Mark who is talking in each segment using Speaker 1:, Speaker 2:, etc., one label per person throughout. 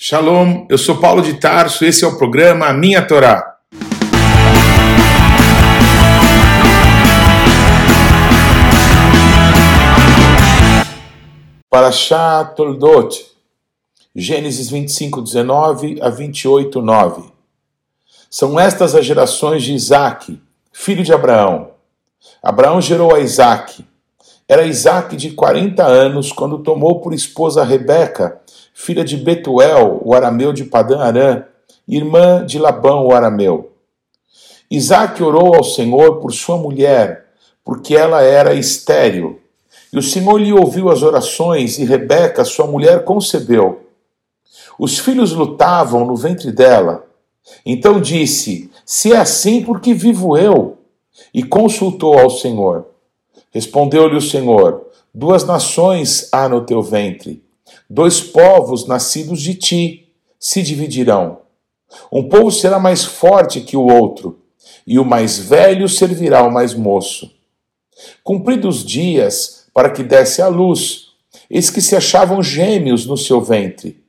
Speaker 1: Shalom, eu sou Paulo de Tarso, esse é o programa A Minha Torá. Parashá Toldot, Gênesis 25, 19 a 28, 9. São estas as gerações de Isaac, filho de Abraão. Abraão gerou a Isaac. Era Isaac de 40 anos quando tomou por esposa Rebeca, filha de Betuel, o arameu de Padã Arã, irmã de Labão, o arameu. Isaac orou ao Senhor por sua mulher, porque ela era estéril. E o Senhor lhe ouviu as orações, e Rebeca, sua mulher, concebeu. Os filhos lutavam no ventre dela. Então disse: Se é assim, por que vivo eu? E consultou ao Senhor. Respondeu-lhe o Senhor: Duas nações há no teu ventre Dois povos nascidos de ti se dividirão. Um povo será mais forte que o outro, e o mais velho servirá ao mais moço. Cumpridos os dias para que desse à luz, eis que se achavam gêmeos no seu ventre.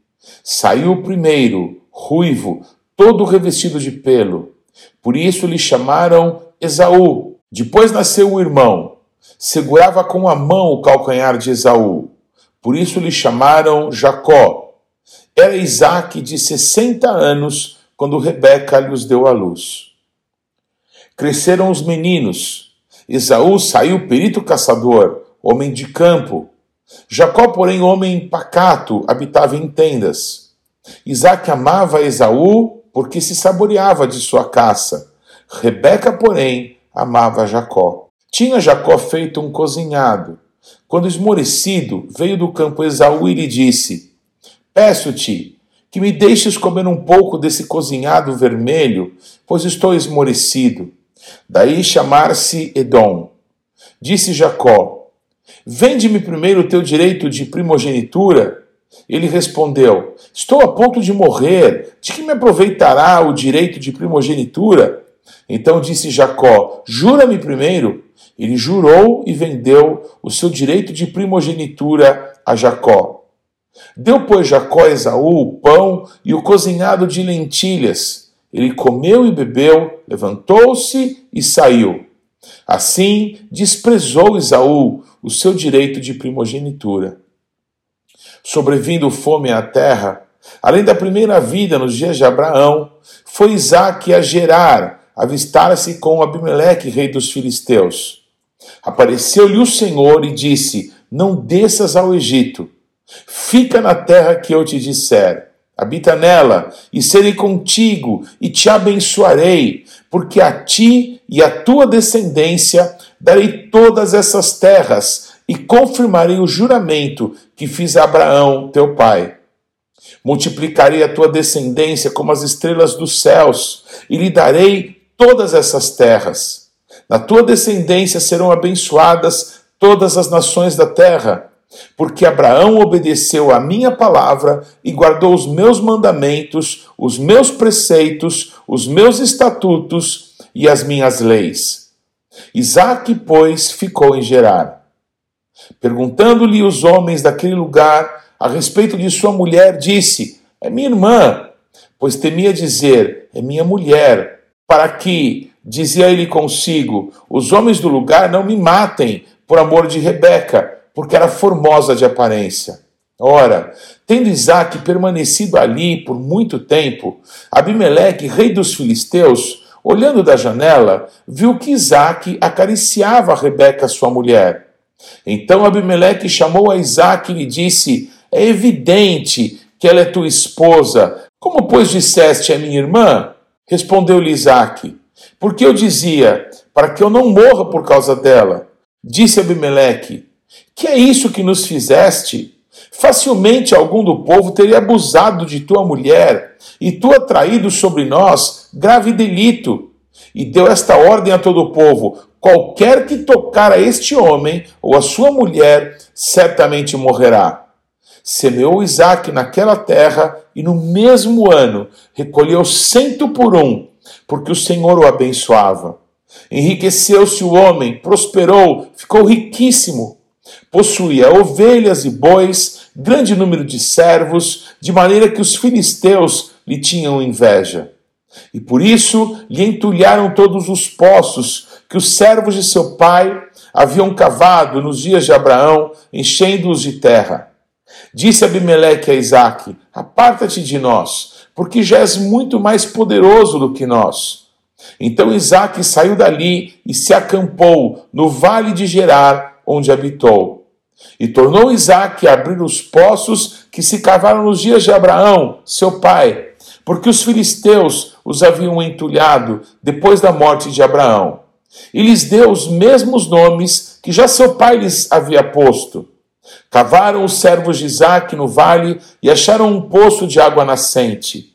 Speaker 1: Saiu o primeiro, ruivo, todo revestido de pelo. Por isso lhe chamaram Esaú. Depois nasceu o irmão. Segurava com a mão o calcanhar de Esaú. Por isso lhe chamaram Jacó. Era Isaac de 60 anos quando Rebeca lhes deu a luz. Cresceram os meninos. Esaú saiu perito caçador, homem de campo. Jacó, porém, homem pacato, habitava em tendas. Isaac amava Esaú porque se saboreava de sua caça. Rebeca, porém, amava Jacó. Tinha Jacó feito um cozinhado quando esmorecido, veio do campo Esaú e lhe disse: Peço-te que me deixes comer um pouco desse cozinhado vermelho, pois estou esmorecido. Daí chamar-se Edom. Disse Jacó: Vende-me primeiro o teu direito de primogenitura. Ele respondeu: Estou a ponto de morrer. De que me aproveitará o direito de primogenitura? Então disse Jacó: Jura-me primeiro. Ele jurou e vendeu o seu direito de primogenitura a Jacó. Deu, pois, Jacó a Esaú o pão e o cozinhado de lentilhas. Ele comeu e bebeu, levantou-se e saiu. Assim desprezou Esaú o seu direito de primogenitura. Sobrevindo fome à terra, além da primeira vida nos dias de Abraão, foi Isaque a Gerar, avistar-se com Abimeleque, rei dos filisteus. Apareceu-lhe o Senhor e disse: Não desças ao Egito, fica na terra que eu te disser. Habita nela, e serei contigo, e te abençoarei, porque a ti e à tua descendência darei todas essas terras, e confirmarei o juramento que fiz a Abraão, teu pai. Multiplicarei a tua descendência como as estrelas dos céus, e lhe darei todas essas terras. Na tua descendência serão abençoadas todas as nações da terra, porque Abraão obedeceu à minha palavra e guardou os meus mandamentos, os meus preceitos, os meus estatutos e as minhas leis. Isaque, pois, ficou em Gerar. Perguntando-lhe os homens daquele lugar a respeito de sua mulher, disse: É minha irmã, pois temia dizer: É minha mulher, para que Dizia ele consigo: Os homens do lugar não me matem por amor de Rebeca, porque era formosa de aparência. Ora, tendo Isaac permanecido ali por muito tempo, Abimeleque, rei dos filisteus, olhando da janela, viu que Isaac acariciava Rebeca, sua mulher. Então Abimeleque chamou a Isaac e lhe disse: É evidente que ela é tua esposa. Como, pois, disseste, é minha irmã? Respondeu-lhe Isaac: porque eu dizia, para que eu não morra por causa dela. Disse Abimeleque: Que é isso que nos fizeste? Facilmente algum do povo teria abusado de tua mulher, e tu atraído sobre nós grave delito. E deu esta ordem a todo o povo: qualquer que tocar a este homem ou a sua mulher, certamente morrerá. Semeou Isaac naquela terra, e no mesmo ano recolheu cento por um porque o Senhor o abençoava. Enriqueceu-se o homem, prosperou, ficou riquíssimo. Possuía ovelhas e bois, grande número de servos, de maneira que os filisteus lhe tinham inveja. E por isso lhe entulharam todos os poços que os servos de seu pai haviam cavado nos dias de Abraão, enchendo-os de terra. Disse Abimeleque a Isaque: Aparta-te de nós, porque já és muito mais poderoso do que nós. Então Isaque saiu dali e se acampou no vale de Gerar, onde habitou. E tornou Isaque a abrir os poços que se cavaram nos dias de Abraão, seu pai, porque os filisteus os haviam entulhado depois da morte de Abraão. E lhes deu os mesmos nomes que já seu pai lhes havia posto. Cavaram os servos de Isaque no vale e acharam um poço de água nascente.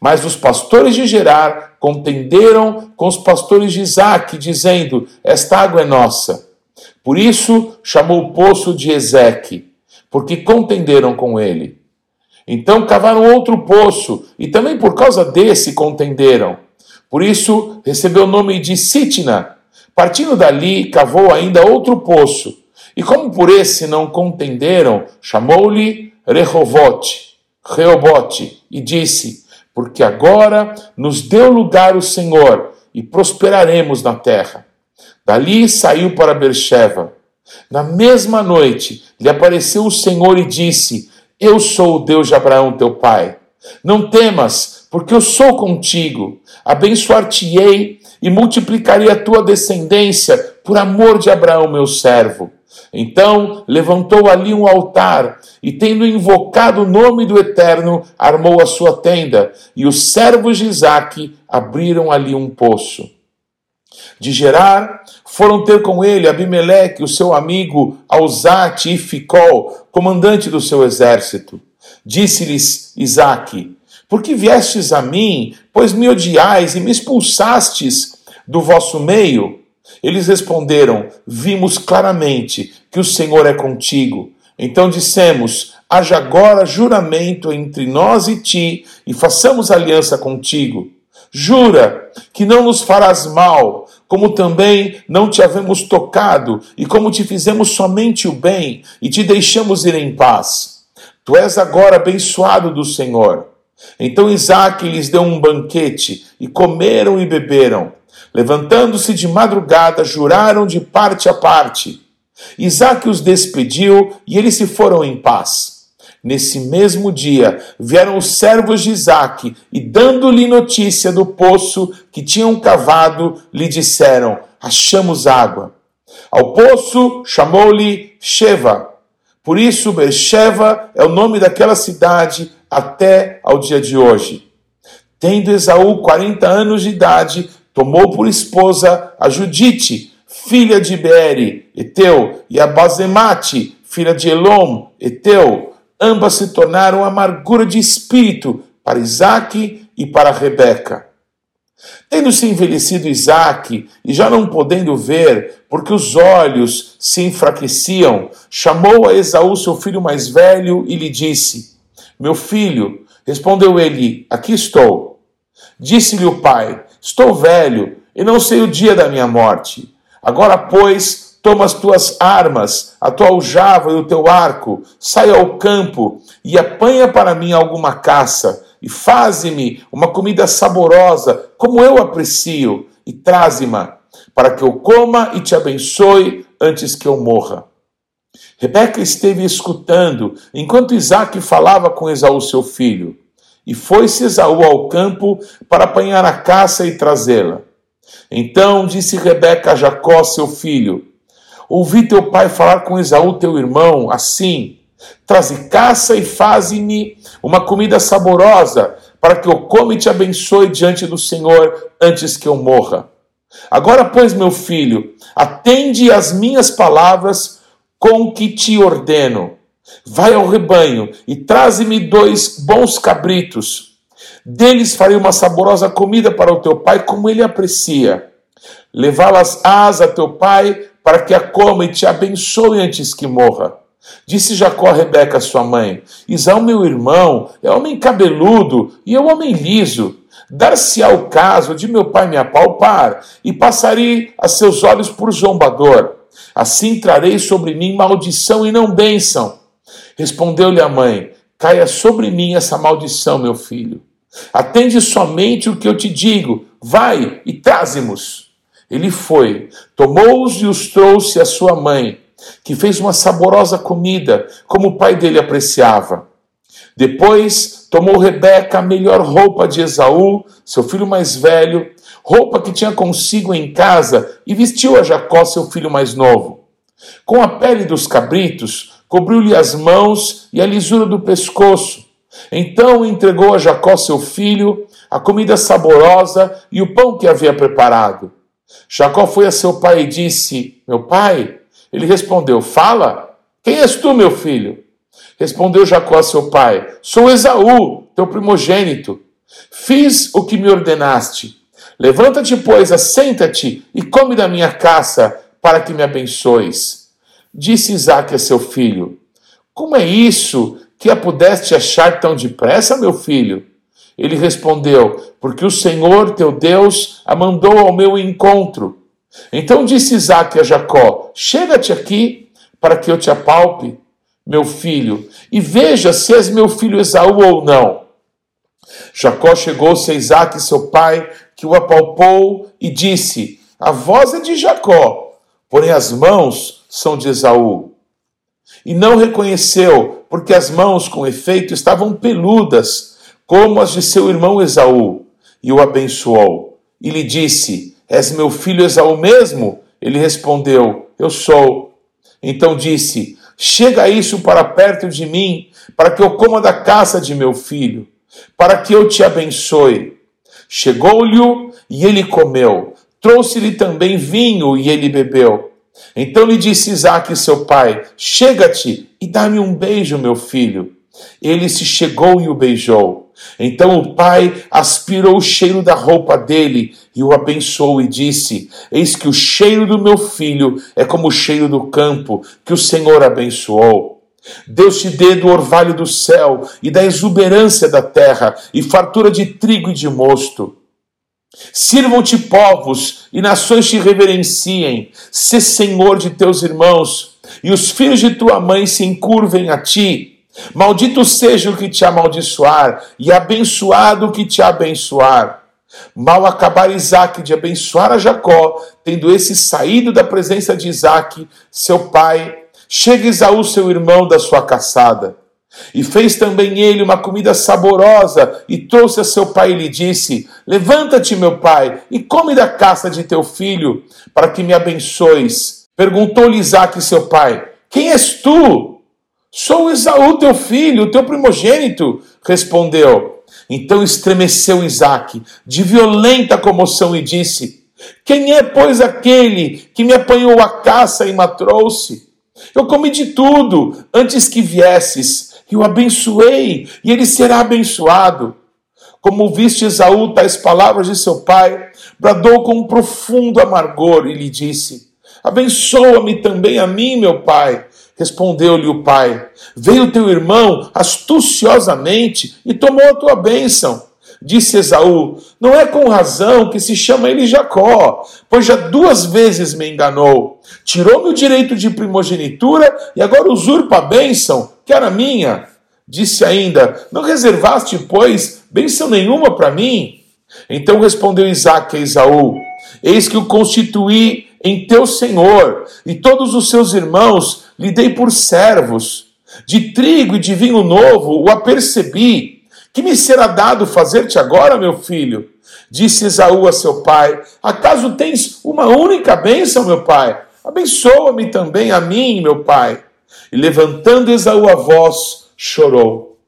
Speaker 1: Mas os pastores de Gerar contenderam com os pastores de Isaque, dizendo: Esta água é nossa. Por isso chamou o poço de Ezeque, porque contenderam com ele. Então cavaram outro poço, e também por causa desse contenderam. Por isso recebeu o nome de Sitna. Partindo dali, cavou ainda outro poço. E como por esse não contenderam, chamou-lhe Rehovote, Reobote, e disse: Porque agora nos deu lugar o Senhor, e prosperaremos na terra. Dali saiu para Bercheva. Na mesma noite lhe apareceu o Senhor e disse: Eu sou o Deus de Abraão, teu pai. Não temas, porque eu sou contigo. Abençoar-te-ei e multiplicarei a tua descendência por amor de Abraão, meu servo. Então levantou ali um altar e, tendo invocado o nome do Eterno, armou a sua tenda. E os servos de Isaque abriram ali um poço. De Gerar foram ter com ele Abimeleque, o seu amigo Alzate e Ficol, comandante do seu exército. Disse-lhes Isaque: Por que viestes a mim, pois me odiais e me expulsastes do vosso meio? Eles responderam: Vimos claramente que o Senhor é contigo. Então dissemos: Haja agora juramento entre nós e ti, e façamos aliança contigo. Jura que não nos farás mal, como também não te havemos tocado, e como te fizemos somente o bem, e te deixamos ir em paz. Tu és agora abençoado do Senhor. Então Isaac lhes deu um banquete, e comeram e beberam. Levantando-se de madrugada, juraram de parte a parte. Isaac os despediu e eles se foram em paz. Nesse mesmo dia vieram os servos de Isaac e, dando-lhe notícia do poço que tinham cavado, lhe disseram: Achamos água. Ao poço chamou-lhe Sheva. Por isso, Beersheba é o nome daquela cidade até ao dia de hoje. Tendo Esaú 40 anos de idade, tomou por esposa a Judite, filha de Beere, Eteu, e a Basemate, filha de Elom, Eteu. Ambas se tornaram amargura de espírito para Isaque e para Rebeca. Tendo-se envelhecido Isaque, e já não podendo ver, porque os olhos se enfraqueciam, chamou a Esaú, seu filho mais velho, e lhe disse: Meu filho, respondeu ele: Aqui estou. Disse-lhe o pai: Estou velho e não sei o dia da minha morte. Agora, pois, toma as tuas armas, a tua aljava e o teu arco, sai ao campo e apanha para mim alguma caça, e faze-me uma comida saborosa, como eu aprecio, e traze-me, para que eu coma e te abençoe antes que eu morra. Rebeca esteve escutando enquanto Isaac falava com Esaú, seu filho. E foi-se Esaú ao campo para apanhar a caça e trazê-la. Então disse Rebeca a Jacó, seu filho: Ouvi teu pai falar com Esaú, teu irmão, assim: Traze caça e faze-me uma comida saborosa, para que eu coma e te abençoe diante do Senhor antes que eu morra. Agora, pois, meu filho, atende às minhas palavras com que te ordeno. Vai ao rebanho e traze-me dois bons cabritos. Deles farei uma saborosa comida para o teu pai, como ele aprecia. Levá-las ás a teu pai, para que a coma e te abençoe antes que morra. Disse Jacó a Rebeca, sua mãe: Isaú, meu irmão, é homem cabeludo e eu homem liso. Dar-se-á o caso de meu pai me apalpar, e passarei a seus olhos por zombador. Assim trarei sobre mim maldição e não bênção. Respondeu-lhe a mãe: Caia sobre mim essa maldição, meu filho. Atende somente o que eu te digo. Vai e traze-mos. Ele foi, tomou-os e os trouxe à sua mãe, que fez uma saborosa comida, como o pai dele apreciava. Depois tomou Rebeca a melhor roupa de Esaú, seu filho mais velho, roupa que tinha consigo em casa, e vestiu a Jacó, seu filho mais novo. Com a pele dos cabritos, cobriu-lhe as mãos e a lisura do pescoço. Então entregou a Jacó, seu filho, a comida saborosa e o pão que havia preparado. Jacó foi a seu pai e disse: Meu pai? Ele respondeu: Fala, quem és tu, meu filho? Respondeu Jacó a seu pai: Sou Esaú, teu primogênito. Fiz o que me ordenaste. Levanta-te, pois, assenta-te e come da minha caça, para que me abençoes. Disse Isaac a seu filho: Como é isso que a pudeste achar tão depressa, meu filho? Ele respondeu: Porque o Senhor teu Deus a mandou ao meu encontro. Então disse Isaac a Jacó: Chega-te aqui, para que eu te apalpe, meu filho, e veja se és meu filho Esaú ou não. Jacó chegou-se a Isaac, seu pai, que o apalpou e disse: A voz é de Jacó, porém as mãos são de Esaú. E não reconheceu, porque as mãos, com efeito, estavam peludas, como as de seu irmão Esaú, e o abençoou. E lhe disse: És meu filho Esaú mesmo? Ele respondeu: Eu sou. Então disse: Chega isso para perto de mim, para que eu coma da caça de meu filho, para que eu te abençoe. Chegou-lhe e ele comeu. Trouxe-lhe também vinho e ele bebeu. Então lhe disse Isaac, seu pai: Chega-te e dá-me um beijo, meu filho. Ele se chegou e o beijou. Então o pai aspirou o cheiro da roupa dele e o abençoou e disse: Eis que o cheiro do meu filho é como o cheiro do campo que o Senhor abençoou. Deus te dê do orvalho do céu e da exuberância da terra, e fartura de trigo e de mosto. Sirvam-te povos e nações te reverenciem, se senhor de teus irmãos, e os filhos de tua mãe se encurvem a ti. Maldito seja o que te amaldiçoar, e abençoado o que te abençoar. Mal acabar Isaac de abençoar a Jacó, tendo esse saído da presença de Isaac, seu pai, chega Esaú, seu irmão, da sua caçada. E fez também ele uma comida saborosa, e trouxe a seu pai e lhe disse: Levanta-te, meu pai, e come da caça de teu filho, para que me abençoes. Perguntou-lhe Isaac, seu pai: Quem és tu? Sou Esaú, teu filho, teu primogênito, respondeu. Então estremeceu Isaac, de violenta comoção, e disse: Quem é, pois, aquele que me apanhou a caça e me trouxe? Eu comi de tudo antes que viesses, e o abençoei, e ele será abençoado. Como viste Esaú tais palavras de seu pai, bradou com um profundo amargor e lhe disse: Abençoa-me também a mim, meu pai. Respondeu-lhe o pai: Veio teu irmão astuciosamente e tomou a tua bênção. Disse Esaú: Não é com razão que se chama ele Jacó, pois já duas vezes me enganou. Tirou-me o direito de primogenitura e agora usurpa a bênção, que era minha. Disse ainda: Não reservaste, pois, bênção nenhuma para mim? Então respondeu Isaac a Esaú: Eis que o constituí em teu senhor, e todos os seus irmãos lhe dei por servos. De trigo e de vinho novo o apercebi. Que me será dado fazer-te agora, meu filho? Disse Esaú a seu pai: Acaso tens uma única bênção, meu pai? Abençoa-me também a mim, meu pai. E levantando Esaú a voz, chorou.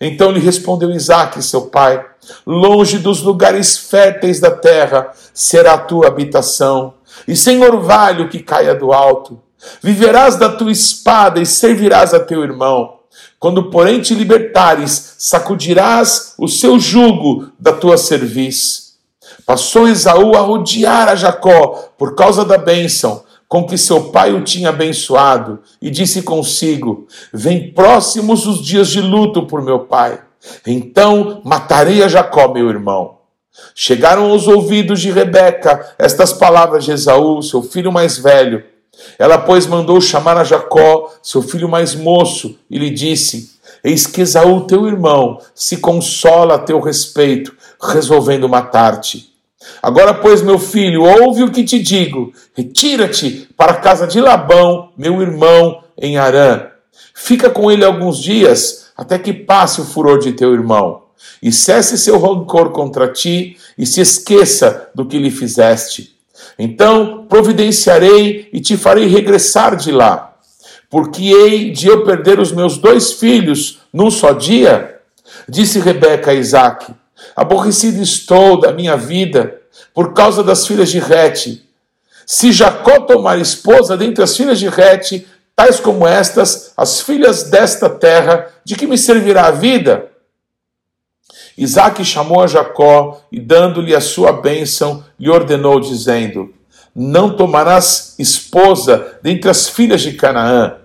Speaker 1: Então lhe respondeu Isaque, seu pai: Longe dos lugares férteis da terra será a tua habitação, e sem orvalho que caia do alto. Viverás da tua espada e servirás a teu irmão. Quando, porém, te libertares, sacudirás o seu jugo da tua cerviz. Passou Esaú a odiar a Jacó por causa da bênção com que seu pai o tinha abençoado, e disse consigo: Vem próximos os dias de luto por meu pai. Então matarei a Jacó, meu irmão. Chegaram aos ouvidos de Rebeca estas palavras de Esaú, seu filho mais velho, Ela, pois, mandou chamar a Jacó, seu filho mais moço, e lhe disse: Eis que Esaú, teu irmão, se consola a teu respeito, resolvendo matar-te. Agora, pois, meu filho, ouve o que te digo: retira-te para a casa de Labão, meu irmão, em Arã. Fica com ele alguns dias, até que passe o furor de teu irmão, e cesse seu rancor contra ti, e se esqueça do que lhe fizeste. Então providenciarei e te farei regressar de lá, porque hei de eu perder os meus dois filhos num só dia? Disse Rebeca a Isaac: Aborrecido estou da minha vida por causa das filhas de Rete. Se Jacó tomar esposa dentre as filhas de Rete, tais como estas, as filhas desta terra, de que me servirá a vida? Isaac chamou a Jacó e, dando-lhe a sua bênção, lhe ordenou, dizendo: Não tomarás esposa dentre as filhas de Canaã.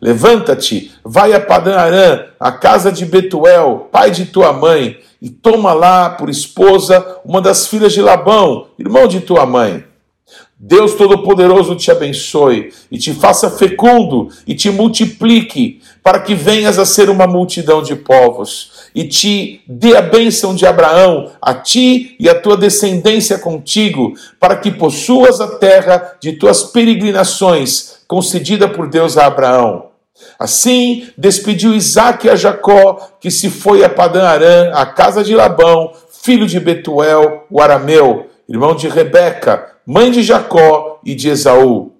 Speaker 1: Levanta-te, vai a Padã Arã, a casa de Betuel, pai de tua mãe, e toma lá por esposa uma das filhas de Labão, irmão de tua mãe. Deus Todo-Poderoso te abençoe e te faça fecundo e te multiplique, para que venhas a ser uma multidão de povos, e te dê a bênção de Abraão, a ti e a tua descendência contigo, para que possuas a terra de tuas peregrinações, concedida por Deus a Abraão. Assim despediu Isaac a Jacó, que se foi a Padã Arã, a casa de Labão, filho de Betuel, o arameu, irmão de Rebeca, mãe de Jacó e de Esaú.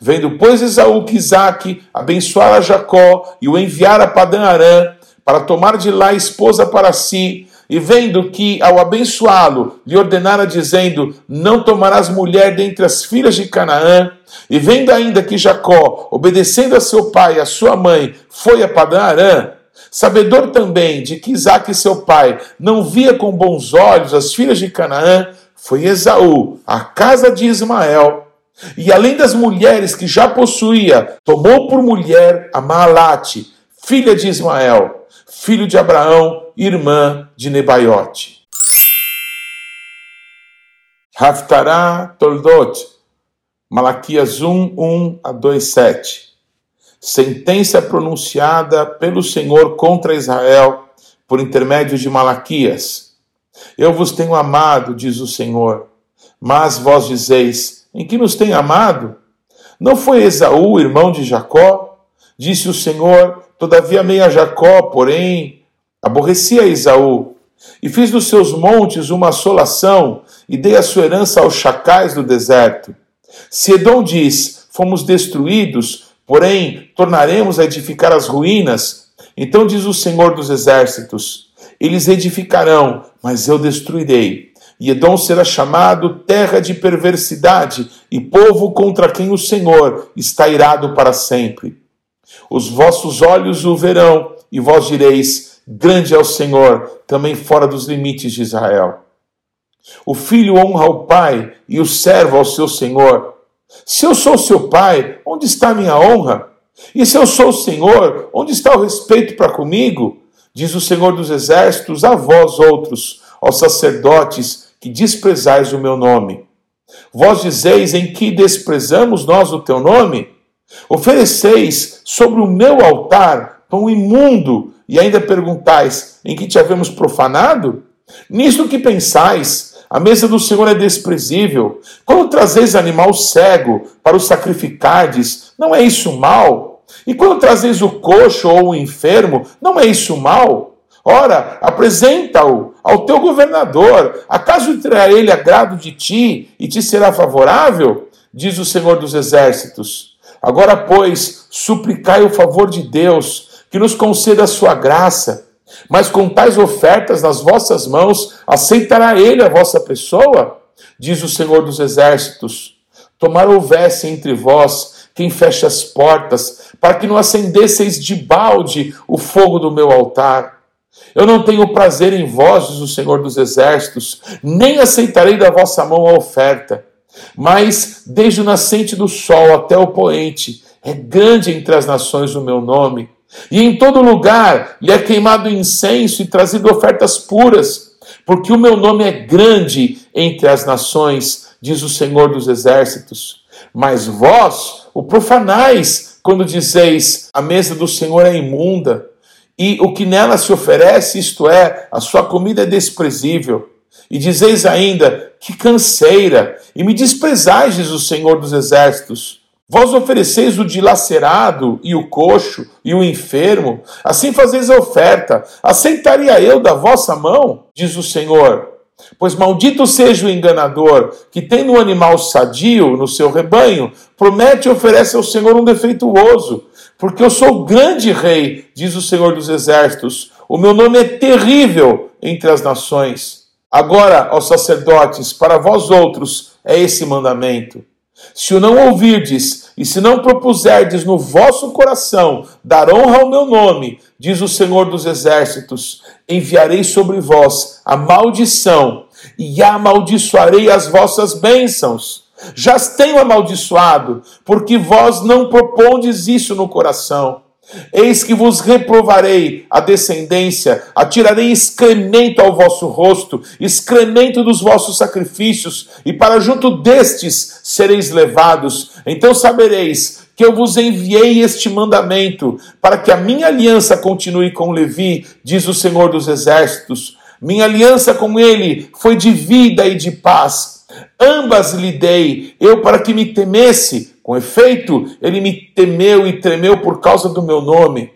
Speaker 1: Vendo, pois, Esaú que Isaac abençoara Jacó e o enviara a Padã Arã, para tomar de lá esposa para si, e vendo que, ao abençoá-lo, lhe ordenara, dizendo: Não tomarás mulher dentre as filhas de Canaã, e vendo ainda que Jacó, obedecendo a seu pai e a sua mãe, foi a Padã Arã, sabedor também de que Isaac, seu pai, não via com bons olhos as filhas de Canaã, foi Esaú, à casa de Ismael, e além das mulheres que já possuía, tomou por mulher a Maalate, filha de Ismael, filho de Abraão, irmã de Nebaiote. Haftará Toldot, Malaquias 1, 1 a 2, 7. Sentença pronunciada pelo Senhor contra Israel por intermédio de Malaquias. Eu vos tenho amado, diz o Senhor, mas vós dizeis: em que nos tem amado? Não foi Esaú, irmão de Jacó? Disse o Senhor: Todavia amei a Jacó, porém aborreci a Esaú. E fiz dos seus montes uma assolação, e dei a sua herança aos chacais do deserto. Se Edom diz: Fomos destruídos, porém tornaremos a edificar as ruínas, então diz o Senhor dos exércitos: Eles edificarão, mas eu destruirei. E Edom será chamado terra de perversidade e povo contra quem o Senhor está irado para sempre. Os vossos olhos o verão, e vós direis: Grande é o Senhor, também fora dos limites de Israel. O filho honra o pai e o servo ao seu senhor. Se eu sou seu pai, onde está a minha honra? E se eu sou o Senhor, onde está o respeito para comigo? Diz o Senhor dos Exércitos a vós outros, aos sacerdotes, que desprezais o meu nome. Vós dizeis em que desprezamos nós o teu nome? Ofereceis sobre o meu altar pão imundo e ainda perguntais em que te havemos profanado? Nisto que pensais, a mesa do Senhor é desprezível. Quando trazeis animal cego para o sacrificardes, não é isso mal? E quando trazeis o coxo ou o enfermo, não é isso mal? Ora, apresenta-o ao teu governador. Acaso terá ele agrado de ti e te será favorável? Diz o Senhor dos Exércitos. Agora, pois, suplicai o favor de Deus, que nos conceda a sua graça. Mas com tais ofertas nas vossas mãos, aceitará ele a vossa pessoa? Diz o Senhor dos Exércitos. Tomar houvesse entre vós quem feche as portas, para que não acendesseis de balde o fogo do meu altar. Eu não tenho prazer em vós, diz o Senhor dos Exércitos, nem aceitarei da vossa mão a oferta. Mas desde o nascente do sol até o poente, é grande entre as nações o meu nome. E em todo lugar lhe é queimado incenso e trazido ofertas puras, porque o meu nome é grande entre as nações, diz o Senhor dos Exércitos. Mas vós o profanais quando dizeis: a mesa do Senhor é imunda, e o que nela se oferece, isto é, a sua comida é desprezível. E dizeis ainda: que canseira, e me desprezais, o Senhor dos Exércitos. Vós ofereceis o dilacerado e o coxo e o enfermo, assim fazeis a oferta. Aceitaria eu da vossa mão? Diz o Senhor. Pois maldito seja o enganador que, tendo um animal sadio no seu rebanho, promete e oferece ao Senhor um defeituoso. Porque eu sou grande rei, diz o Senhor dos Exércitos. O meu nome é terrível entre as nações. Agora, ó sacerdotes, para vós outros é esse mandamento. Se o não ouvirdes, e se não propuserdes no vosso coração dar honra ao meu nome, diz o Senhor dos Exércitos, enviarei sobre vós a maldição e amaldiçoarei as vossas bênçãos. Já as tenho amaldiçoado, porque vós não propondes isso no coração. Eis que vos reprovarei a descendência, atirarei excremento ao vosso rosto, excremento dos vossos sacrifícios, e para junto destes sereis levados. Então sabereis que eu vos enviei este mandamento, para que a minha aliança continue com Levi, diz o Senhor dos Exércitos. Minha aliança com ele foi de vida e de paz. Ambas lhe dei, eu para que me temesse. Com efeito, ele me temeu e tremeu por causa do meu nome.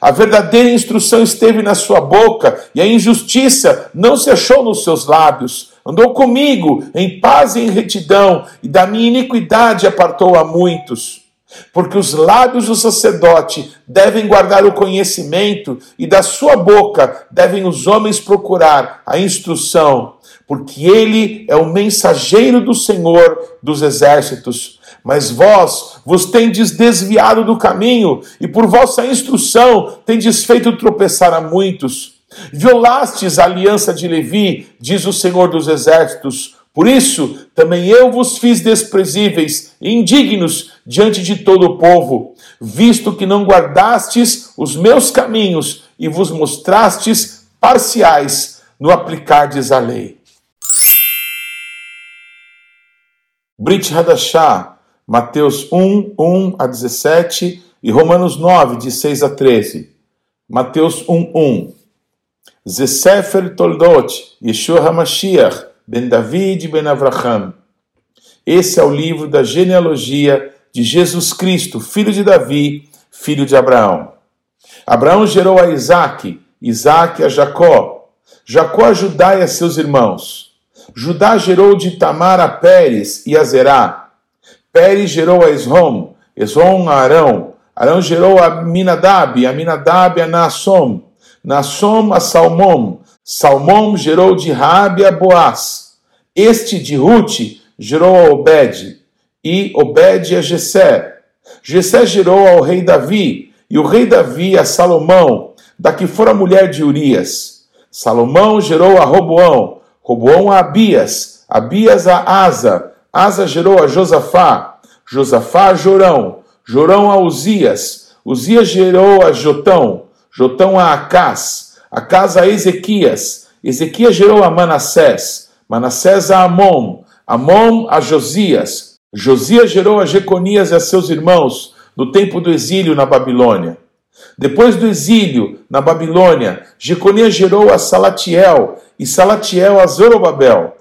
Speaker 1: A verdadeira instrução esteve na sua boca, e a injustiça não se achou nos seus lábios. Andou comigo em paz e em retidão, e da minha iniquidade apartou a muitos. Porque os lábios do sacerdote devem guardar o conhecimento, e da sua boca devem os homens procurar a instrução, porque ele é o mensageiro do Senhor dos exércitos. Mas vós vos tendes desviado do caminho, e por vossa instrução tendes feito tropeçar a muitos. Violastes a aliança de Levi, diz o Senhor dos exércitos. Por isso, também eu vos fiz desprezíveis indignos diante de todo o povo, visto que não guardastes os meus caminhos e vos mostrastes parciais no aplicardes a lei. Brit Hadashah, Mateus 1, 1 a 17 e Romanos 9, de 6 a 13. Mateus 1, 1. Zesefer Toldot, Yeshua HaMashiach, Ben David Ben Avraham. Esse é o livro da genealogia de Jesus Cristo, filho de Davi, filho de Abraão. Abraão gerou a Isaac, Isaac a Jacó, Jacó a Judá e a seus irmãos. Judá gerou de Tamar a Pérez e a Zerá. Pérez gerou a Esrom, Esrom a Arão. Arão gerou a Minadab, a Minadab a Naassom. Naassom a Salmom, Salmão gerou de Rabi a Boaz. Este de Ruth gerou a Obed, e Obed a Jessé. Jessé gerou ao rei Davi, e o rei Davi a Salomão, da que fora mulher de Urias. Salomão gerou a Roboão, Roboão a Abias, Abias a Asa, Asa gerou a Josafá, Josafá a Jorão, Jorão a Uzias, Uzias gerou a Jotão, Jotão a Acás, a casa a Ezequias. Ezequias gerou a Manassés, Manassés a Amon, Amon a Josias. Josias gerou a Jeconias e a seus irmãos no tempo do exílio na Babilônia. Depois do exílio na Babilônia, Jeconias gerou a Salatiel e Salatiel a Zorobabel.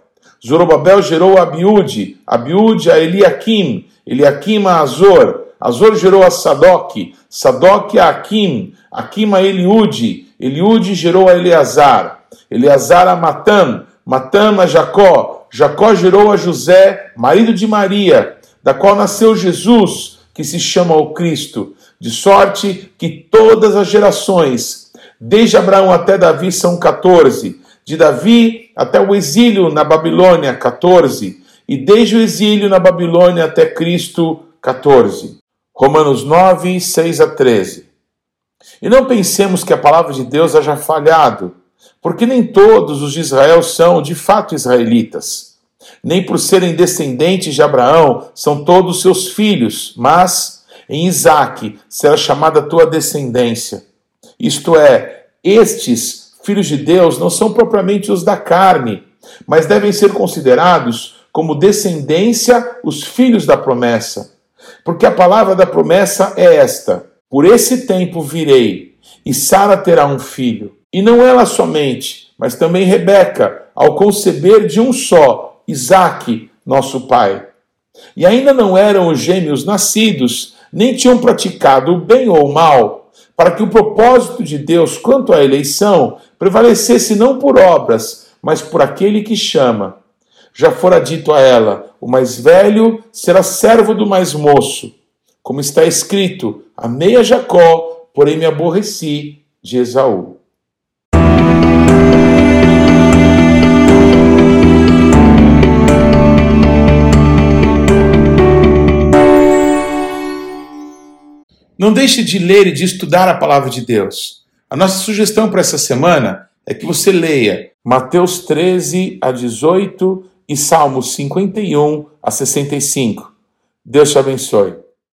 Speaker 1: Zorobabel gerou a Abiúde, Abiúde a Eliakim, Eliakim a Azor, Azor gerou a Sadoc, Sadoc a Akim, Akim a Eliúde, Eliúde gerou a Eleazar, Eleazar a Matã, Matã a Jacó, Jacó gerou a José, marido de Maria, da qual nasceu Jesus, que se chama o Cristo, de sorte que todas as gerações, desde Abraão até Davi, são 14, de Davi até o exílio na Babilônia, 14, e desde o exílio na Babilônia até Cristo, 14. Romanos 9, 6 a 13. E não pensemos que a palavra de Deus haja falhado, porque nem todos os de Israel são de fato israelitas. Nem por serem descendentes de Abraão são todos seus filhos, mas em Isaque será chamada tua descendência. Isto é, estes filhos de Deus não são propriamente os da carne, mas devem ser considerados como descendência os filhos da promessa. Porque a palavra da promessa é esta: Por esse tempo virei, e Sara terá um filho. E não ela somente, mas também Rebeca, ao conceber de um só, Isaque, nosso pai. E ainda não eram os gêmeos nascidos, nem tinham praticado o bem ou o mal, para que o propósito de Deus quanto à eleição prevalecesse não por obras, mas por aquele que chama. Já fora dito a ela: o mais velho será servo do mais moço. Como está escrito: Amei a Jacó, porém me aborreci de Esaú. Não deixe de ler e de estudar a palavra de Deus. A nossa sugestão para essa semana é que você leia Mateus 13 a 18 e Salmos 51 a 65. Deus te abençoe.